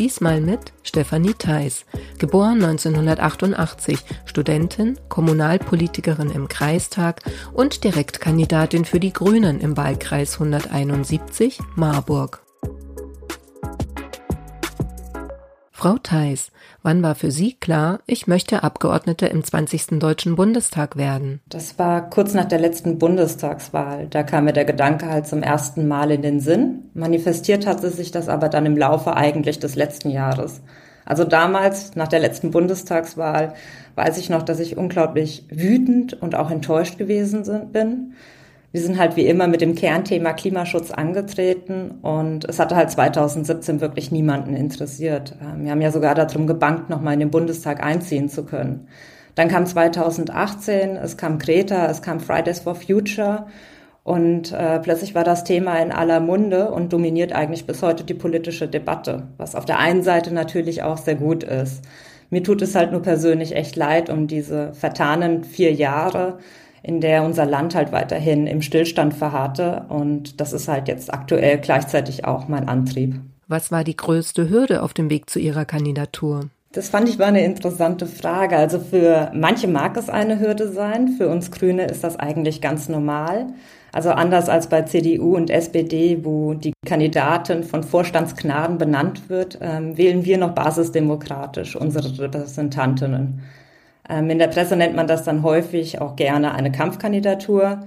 Diesmal mit Stefanie Theis, geboren 1988, Studentin, Kommunalpolitikerin im Kreistag und Direktkandidatin für die Grünen im Wahlkreis 171 Marburg. Frau Theis, wann war für Sie klar, ich möchte Abgeordnete im 20. Deutschen Bundestag werden? Das war kurz nach der letzten Bundestagswahl. Da kam mir der Gedanke halt zum ersten Mal in den Sinn. Manifestiert hatte sich das aber dann im Laufe eigentlich des letzten Jahres. Also damals, nach der letzten Bundestagswahl, weiß ich noch, dass ich unglaublich wütend und auch enttäuscht gewesen bin wir sind halt wie immer mit dem Kernthema Klimaschutz angetreten und es hatte halt 2017 wirklich niemanden interessiert. Ähm, wir haben ja sogar darum gebankt, nochmal in den Bundestag einziehen zu können. Dann kam 2018, es kam Greta, es kam Fridays for Future und äh, plötzlich war das Thema in aller Munde und dominiert eigentlich bis heute die politische Debatte, was auf der einen Seite natürlich auch sehr gut ist. Mir tut es halt nur persönlich echt leid um diese vertanen vier Jahre, in der unser Land halt weiterhin im Stillstand verharrte. Und das ist halt jetzt aktuell gleichzeitig auch mein Antrieb. Was war die größte Hürde auf dem Weg zu Ihrer Kandidatur? Das fand ich war eine interessante Frage. Also für manche mag es eine Hürde sein, für uns Grüne ist das eigentlich ganz normal. Also anders als bei CDU und SPD, wo die Kandidatin von Vorstandsknaden benannt wird, ähm, wählen wir noch basisdemokratisch unsere Repräsentantinnen. Ähm, in der Presse nennt man das dann häufig auch gerne eine Kampfkandidatur.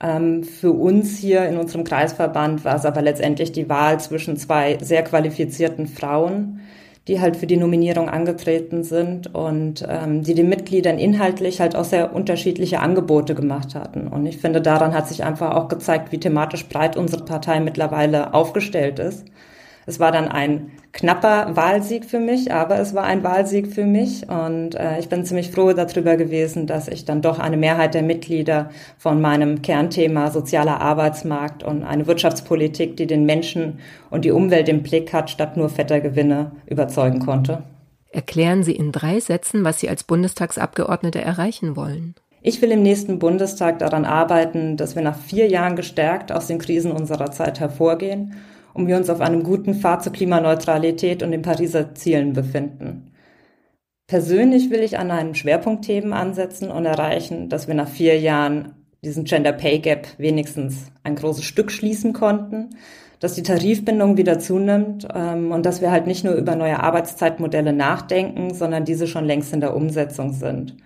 Ähm, für uns hier in unserem Kreisverband war es aber letztendlich die Wahl zwischen zwei sehr qualifizierten Frauen, die halt für die Nominierung angetreten sind und ähm, die den Mitgliedern inhaltlich halt auch sehr unterschiedliche Angebote gemacht hatten. Und ich finde, daran hat sich einfach auch gezeigt, wie thematisch breit unsere Partei mittlerweile aufgestellt ist. Es war dann ein knapper Wahlsieg für mich, aber es war ein Wahlsieg für mich und äh, ich bin ziemlich froh darüber gewesen, dass ich dann doch eine Mehrheit der Mitglieder von meinem Kernthema sozialer Arbeitsmarkt und eine Wirtschaftspolitik, die den Menschen und die Umwelt im Blick hat, statt nur fetter Gewinne überzeugen konnte. Erklären Sie in drei Sätzen, was Sie als Bundestagsabgeordnete erreichen wollen. Ich will im nächsten Bundestag daran arbeiten, dass wir nach vier Jahren gestärkt aus den Krisen unserer Zeit hervorgehen und wir uns auf einem guten Pfad zur Klimaneutralität und den Pariser Zielen befinden. Persönlich will ich an einem Schwerpunktthemen ansetzen und erreichen, dass wir nach vier Jahren diesen Gender Pay Gap wenigstens ein großes Stück schließen konnten, dass die Tarifbindung wieder zunimmt ähm, und dass wir halt nicht nur über neue Arbeitszeitmodelle nachdenken, sondern diese schon längst in der Umsetzung sind.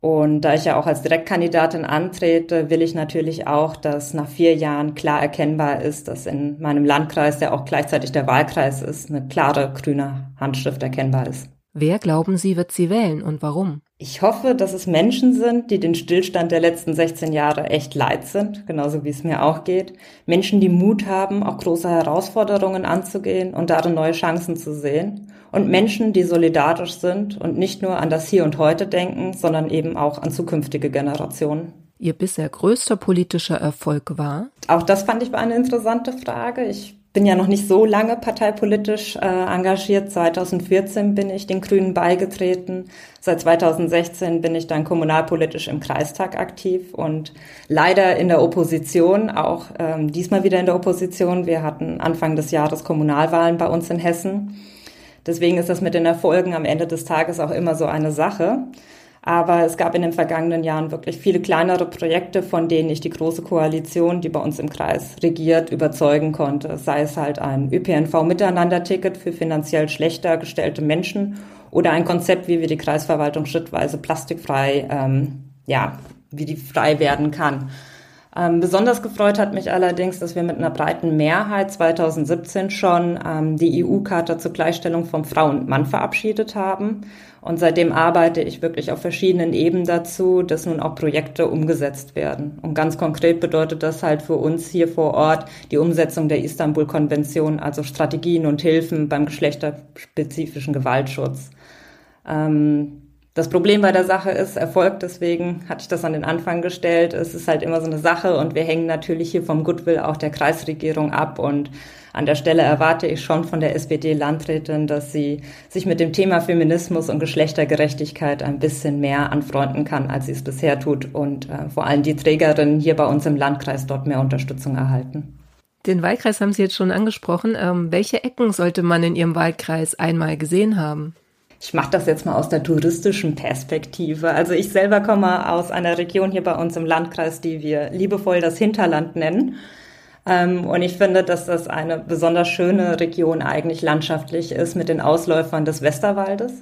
Und da ich ja auch als Direktkandidatin antrete, will ich natürlich auch, dass nach vier Jahren klar erkennbar ist, dass in meinem Landkreis, der auch gleichzeitig der Wahlkreis ist, eine klare grüne Handschrift erkennbar ist. Wer glauben Sie, wird sie wählen und warum? Ich hoffe, dass es Menschen sind, die den Stillstand der letzten 16 Jahre echt leid sind, genauso wie es mir auch geht. Menschen, die Mut haben, auch große Herausforderungen anzugehen und darin neue Chancen zu sehen. Und Menschen, die solidarisch sind und nicht nur an das Hier und Heute denken, sondern eben auch an zukünftige Generationen. Ihr bisher größter politischer Erfolg war? Auch das fand ich eine interessante Frage. Ich bin ja noch nicht so lange parteipolitisch äh, engagiert. 2014 bin ich den Grünen beigetreten. Seit 2016 bin ich dann kommunalpolitisch im Kreistag aktiv und leider in der Opposition, auch ähm, diesmal wieder in der Opposition. Wir hatten Anfang des Jahres Kommunalwahlen bei uns in Hessen. Deswegen ist das mit den Erfolgen am Ende des Tages auch immer so eine Sache. Aber es gab in den vergangenen Jahren wirklich viele kleinere Projekte, von denen ich die große Koalition, die bei uns im Kreis regiert, überzeugen konnte. Sei es halt ein ÖPNV-Miteinander-Ticket für finanziell schlechter gestellte Menschen oder ein Konzept, wie wir die Kreisverwaltung schrittweise plastikfrei, ähm, ja, wie die frei werden kann. Ähm, besonders gefreut hat mich allerdings, dass wir mit einer breiten Mehrheit 2017 schon ähm, die EU-Charta zur Gleichstellung von Frau und Mann verabschiedet haben. Und seitdem arbeite ich wirklich auf verschiedenen Ebenen dazu, dass nun auch Projekte umgesetzt werden. Und ganz konkret bedeutet das halt für uns hier vor Ort die Umsetzung der Istanbul-Konvention, also Strategien und Hilfen beim geschlechterspezifischen Gewaltschutz. Ähm, Das Problem bei der Sache ist Erfolg, deswegen hatte ich das an den Anfang gestellt. Es ist halt immer so eine Sache und wir hängen natürlich hier vom Goodwill auch der Kreisregierung ab und an der Stelle erwarte ich schon von der SPD-Landrätin, dass sie sich mit dem Thema Feminismus und Geschlechtergerechtigkeit ein bisschen mehr anfreunden kann, als sie es bisher tut und äh, vor allem die Trägerinnen hier bei uns im Landkreis dort mehr Unterstützung erhalten. Den Wahlkreis haben Sie jetzt schon angesprochen. Ähm, welche Ecken sollte man in Ihrem Wahlkreis einmal gesehen haben? Ich mache das jetzt mal aus der touristischen Perspektive. Also ich selber komme aus einer Region hier bei uns im Landkreis, die wir liebevoll das Hinterland nennen. Ähm, und ich finde, dass das eine besonders schöne Region eigentlich landschaftlich ist mit den Ausläufern des Westerwaldes.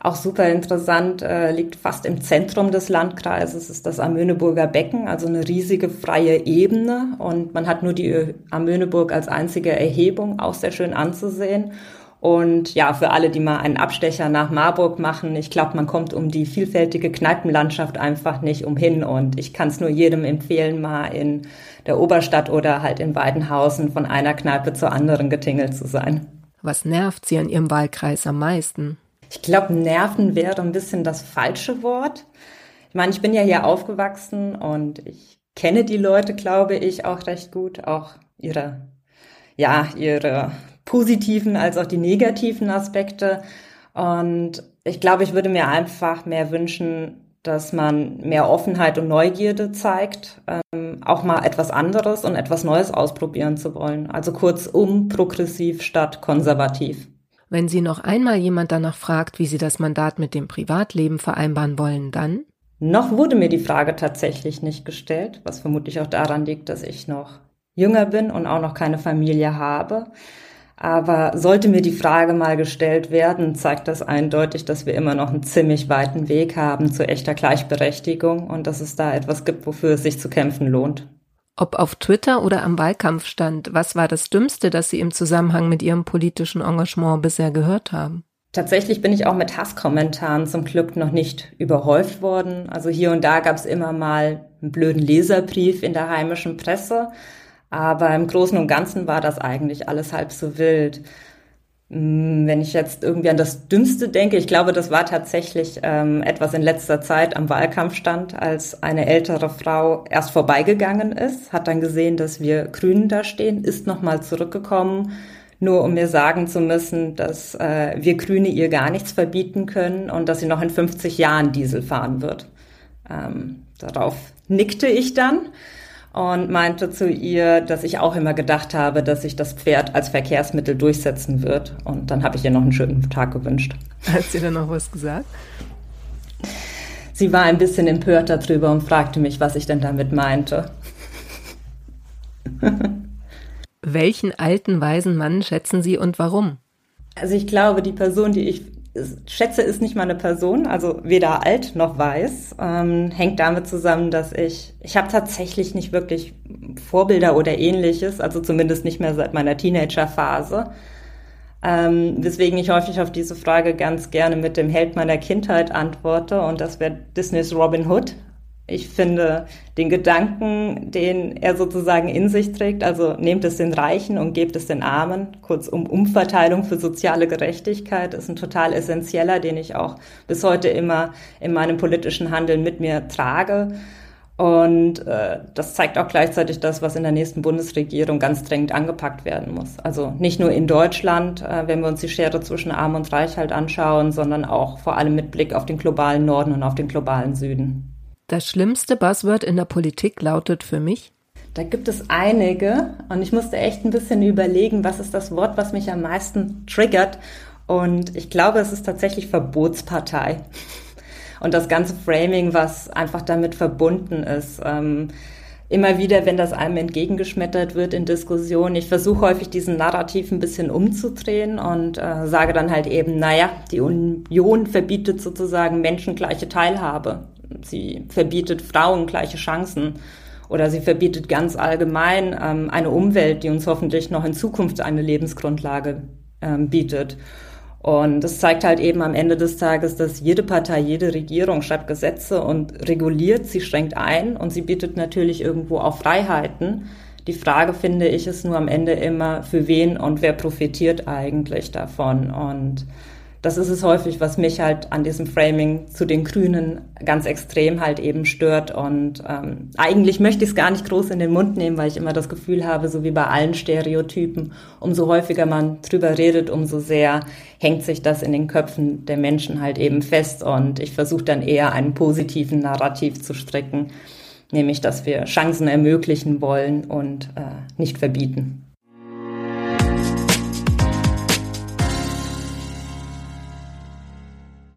Auch super interessant, äh, liegt fast im Zentrum des Landkreises, ist das Amöneburger Becken, also eine riesige freie Ebene. Und man hat nur die Amöneburg als einzige Erhebung, auch sehr schön anzusehen. Und ja, für alle, die mal einen Abstecher nach Marburg machen, ich glaube, man kommt um die vielfältige Kneipenlandschaft einfach nicht umhin. Und ich kann es nur jedem empfehlen, mal in der Oberstadt oder halt in Weidenhausen von einer Kneipe zur anderen getingelt zu sein. Was nervt Sie an Ihrem Wahlkreis am meisten? Ich glaube, nerven wäre ein bisschen das falsche Wort. Ich meine, ich bin ja hier aufgewachsen und ich kenne die Leute, glaube ich, auch recht gut, auch ihre, ja, ihre positiven als auch die negativen Aspekte. Und ich glaube, ich würde mir einfach mehr wünschen, dass man mehr Offenheit und Neugierde zeigt, ähm, auch mal etwas anderes und etwas Neues ausprobieren zu wollen. Also kurzum progressiv statt konservativ. Wenn Sie noch einmal jemand danach fragt, wie Sie das Mandat mit dem Privatleben vereinbaren wollen, dann? Noch wurde mir die Frage tatsächlich nicht gestellt, was vermutlich auch daran liegt, dass ich noch jünger bin und auch noch keine Familie habe. Aber sollte mir die Frage mal gestellt werden, zeigt das eindeutig, dass wir immer noch einen ziemlich weiten Weg haben zu echter Gleichberechtigung und dass es da etwas gibt, wofür es sich zu kämpfen lohnt. Ob auf Twitter oder am Wahlkampfstand, was war das Dümmste, das Sie im Zusammenhang mit Ihrem politischen Engagement bisher gehört haben? Tatsächlich bin ich auch mit Hasskommentaren zum Glück noch nicht überhäuft worden. Also hier und da gab es immer mal einen blöden Leserbrief in der heimischen Presse. Aber im Großen und Ganzen war das eigentlich alles halb so wild. Mm, wenn ich jetzt irgendwie an das Dümmste denke, ich glaube, das war tatsächlich ähm, etwas in letzter Zeit am Wahlkampf stand, als eine ältere Frau erst vorbeigegangen ist, hat dann gesehen, dass wir Grünen da stehen, ist nochmal zurückgekommen, nur um mir sagen zu müssen, dass äh, wir Grüne ihr gar nichts verbieten können und dass sie noch in 50 Jahren Diesel fahren wird. Ähm, darauf nickte ich dann und meinte zu ihr, dass ich auch immer gedacht habe, dass sich das Pferd als Verkehrsmittel durchsetzen wird. Und dann habe ich ihr noch einen schönen Tag gewünscht. Hat sie dann noch was gesagt? Sie war ein bisschen empört darüber und fragte mich, was ich denn damit meinte. Welchen alten, weisen Mann schätzen Sie und warum? Also ich glaube, die Person, die ich schätze, ist nicht mal eine Person, also weder alt noch weiß. Ähm, hängt damit zusammen, dass ich, ich habe tatsächlich nicht wirklich Vorbilder oder ähnliches, also zumindest nicht mehr seit meiner Teenagerphase. Ähm, weswegen ich häufig auf diese Frage ganz gerne mit dem Held meiner Kindheit antworte und das wäre Disneys Robin Hood. Ich finde den Gedanken, den er sozusagen in sich trägt, also nehmt es den Reichen und gebt es den Armen, kurz um Umverteilung für soziale Gerechtigkeit, ist ein total essentieller, den ich auch bis heute immer in meinem politischen Handeln mit mir trage. Und äh, das zeigt auch gleichzeitig das, was in der nächsten Bundesregierung ganz dringend angepackt werden muss. Also nicht nur in Deutschland, äh, wenn wir uns die Schere zwischen Arm und Reich halt anschauen, sondern auch vor allem mit Blick auf den globalen Norden und auf den globalen Süden. Das schlimmste Buzzword in der Politik lautet für mich? Da gibt es einige und ich musste echt ein bisschen überlegen, was ist das Wort, was mich am meisten triggert. Und ich glaube, es ist tatsächlich Verbotspartei. Und das ganze Framing, was einfach damit verbunden ist. Ähm, immer wieder, wenn das einem entgegengeschmettert wird in Diskussionen, ich versuche häufig diesen Narrativ ein bisschen umzudrehen und äh, sage dann halt eben, naja, die Union verbietet sozusagen menschengleiche Teilhabe sie verbietet Frauen gleiche Chancen oder sie verbietet ganz allgemein ähm, eine Umwelt, die uns hoffentlich noch in Zukunft eine Lebensgrundlage ähm, bietet. Und das zeigt halt eben am Ende des Tages, dass jede Partei, jede Regierung schreibt Gesetze und reguliert, sie schränkt ein und sie bietet natürlich irgendwo auch Freiheiten. Die Frage, finde ich, ist nur am Ende immer, für wen und wer profitiert eigentlich davon. Und das ist es häufig, was mich halt an diesem Framing zu den Grünen ganz extrem halt eben stört. Und ähm, eigentlich möchte ich es gar nicht groß in den Mund nehmen, weil ich immer das Gefühl habe, so wie bei allen Stereotypen, umso häufiger man drüber redet, umso sehr hängt sich das in den Köpfen der Menschen halt eben fest. Und ich versuche dann eher einen positiven Narrativ zu stricken, nämlich dass wir Chancen ermöglichen wollen und äh, nicht verbieten.